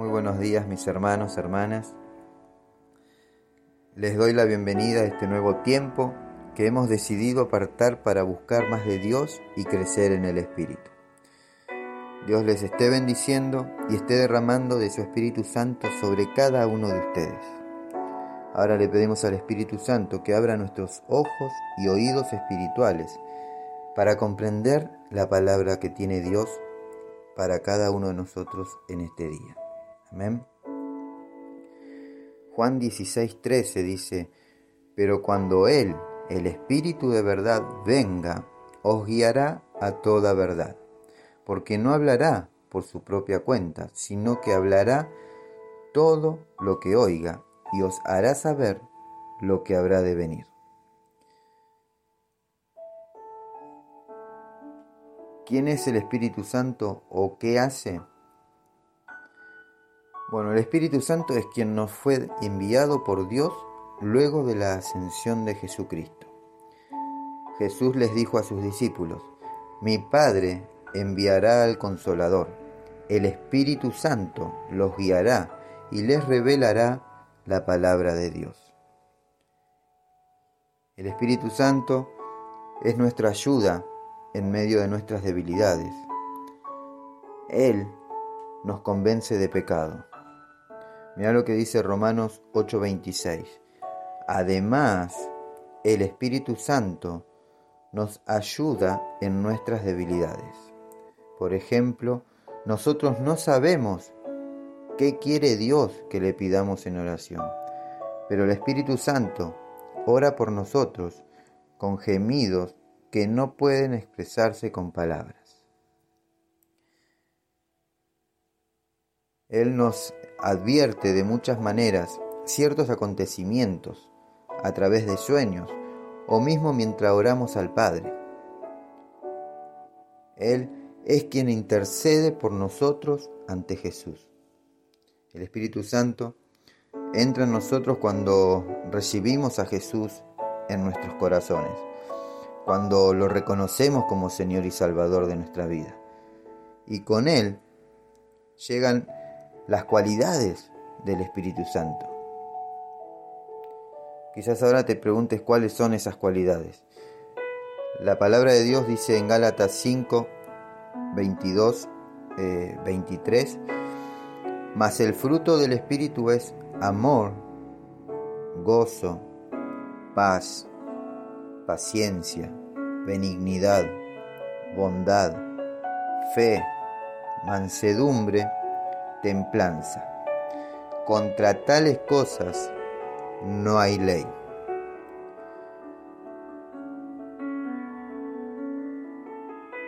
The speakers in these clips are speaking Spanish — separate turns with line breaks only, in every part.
Muy buenos días mis hermanos, hermanas. Les doy la bienvenida a este nuevo tiempo que hemos decidido apartar para buscar más de Dios y crecer en el Espíritu. Dios les esté bendiciendo y esté derramando de su Espíritu Santo sobre cada uno de ustedes. Ahora le pedimos al Espíritu Santo que abra nuestros ojos y oídos espirituales para comprender la palabra que tiene Dios para cada uno de nosotros en este día. Amén. Juan 16:13 dice, pero cuando Él, el Espíritu de verdad, venga, os guiará a toda verdad, porque no hablará por su propia cuenta, sino que hablará todo lo que oiga y os hará saber lo que habrá de venir. ¿Quién es el Espíritu Santo o qué hace? Bueno, el Espíritu Santo es quien nos fue enviado por Dios luego de la ascensión de Jesucristo. Jesús les dijo a sus discípulos, mi Padre enviará al Consolador, el Espíritu Santo los guiará y les revelará la palabra de Dios. El Espíritu Santo es nuestra ayuda en medio de nuestras debilidades. Él nos convence de pecado. Mira lo que dice Romanos 8:26. Además, el Espíritu Santo nos ayuda en nuestras debilidades. Por ejemplo, nosotros no sabemos qué quiere Dios que le pidamos en oración, pero el Espíritu Santo ora por nosotros con gemidos que no pueden expresarse con palabras. Él nos advierte de muchas maneras ciertos acontecimientos a través de sueños o mismo mientras oramos al Padre. Él es quien intercede por nosotros ante Jesús. El Espíritu Santo entra en nosotros cuando recibimos a Jesús en nuestros corazones cuando lo reconocemos como Señor y Salvador de nuestra vida. Y con Él llegan las cualidades del Espíritu Santo. Quizás ahora te preguntes cuáles son esas cualidades. La palabra de Dios dice en Gálatas 5, 22, 23, mas el fruto del Espíritu es amor, gozo, paz, paciencia, benignidad, bondad, fe, mansedumbre, templanza. Contra tales cosas no hay ley.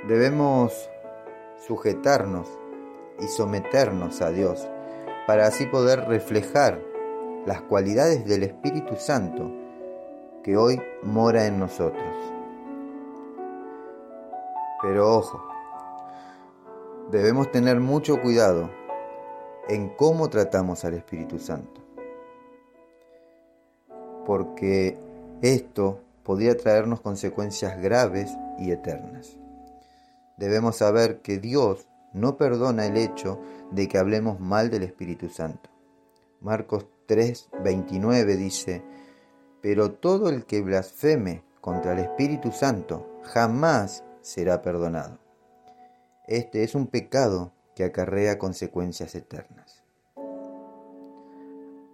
Debemos sujetarnos y someternos a Dios para así poder reflejar las cualidades del Espíritu Santo que hoy mora en nosotros. Pero ojo, debemos tener mucho cuidado en cómo tratamos al Espíritu Santo. Porque esto podría traernos consecuencias graves y eternas. Debemos saber que Dios no perdona el hecho de que hablemos mal del Espíritu Santo. Marcos 3:29 dice, pero todo el que blasfeme contra el Espíritu Santo jamás será perdonado. Este es un pecado que acarrea consecuencias eternas.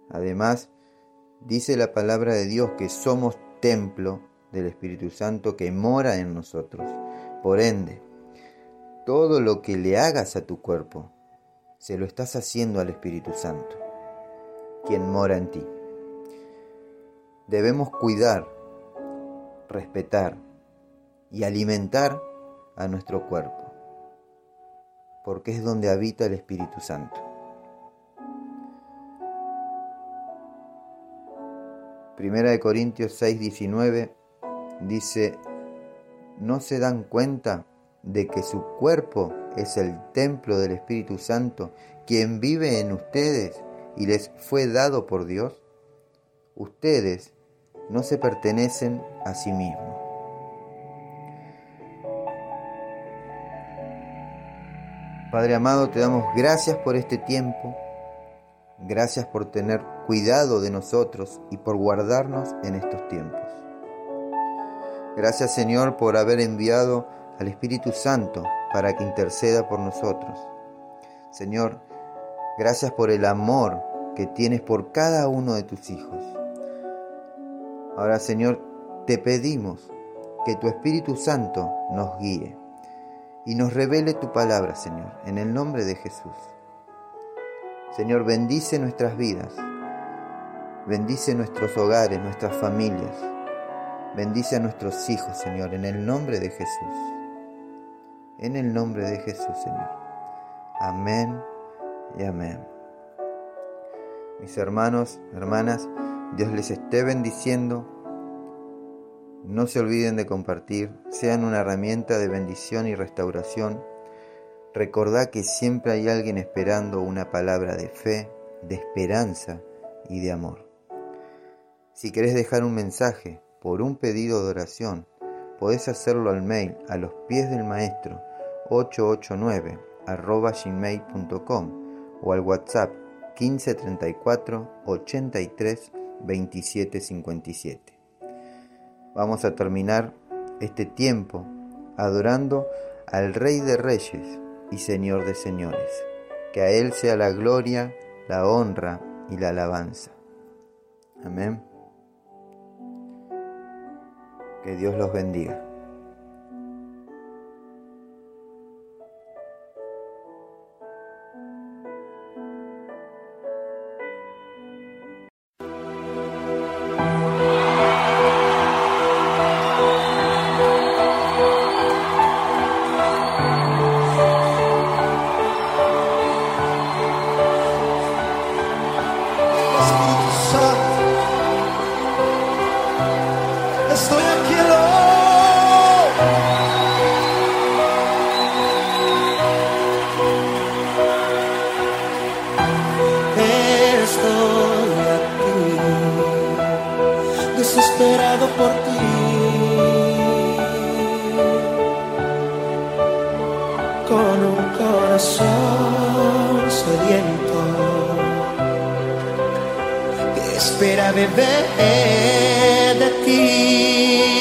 Además, dice la palabra de Dios que somos templo del Espíritu Santo que mora en nosotros. Por ende, todo lo que le hagas a tu cuerpo, se lo estás haciendo al Espíritu Santo, quien mora en ti. Debemos cuidar, respetar y alimentar a nuestro cuerpo, porque es donde habita el Espíritu Santo. Primera de Corintios 6:19 dice, ¿no se dan cuenta de que su cuerpo es el templo del Espíritu Santo, quien vive en ustedes y les fue dado por Dios? Ustedes no se pertenecen a sí mismos. Padre amado, te damos gracias por este tiempo, Gracias por tener cuidado de nosotros y por guardarnos en estos tiempos. Gracias Señor por haber enviado al Espíritu Santo para que interceda por nosotros. Señor, gracias por el amor que tienes por cada uno de tus hijos. Ahora Señor, te pedimos que tu Espíritu Santo nos guíe y nos revele tu palabra, Señor, en el nombre de Jesús. Señor, bendice nuestras vidas, bendice nuestros hogares, nuestras familias, bendice a nuestros hijos, Señor, en el nombre de Jesús. En el nombre de Jesús, Señor. Amén y amén. Mis hermanos, hermanas, Dios les esté bendiciendo no se olviden de compartir, sean una herramienta de bendición y restauración. Recordá que siempre hay alguien esperando una palabra de fe, de esperanza y de amor. Si querés dejar un mensaje por un pedido de oración, podés hacerlo al mail a los pies del maestro 889 gmail.com o al WhatsApp 1534 83 27 57. Vamos a terminar este tiempo adorando al Rey de Reyes y Señor de Señores. Que a Él sea la gloria, la honra y la alabanza. Amén. Que Dios los bendiga.
Por ti. Con un corazón sediento que espera beber de ti.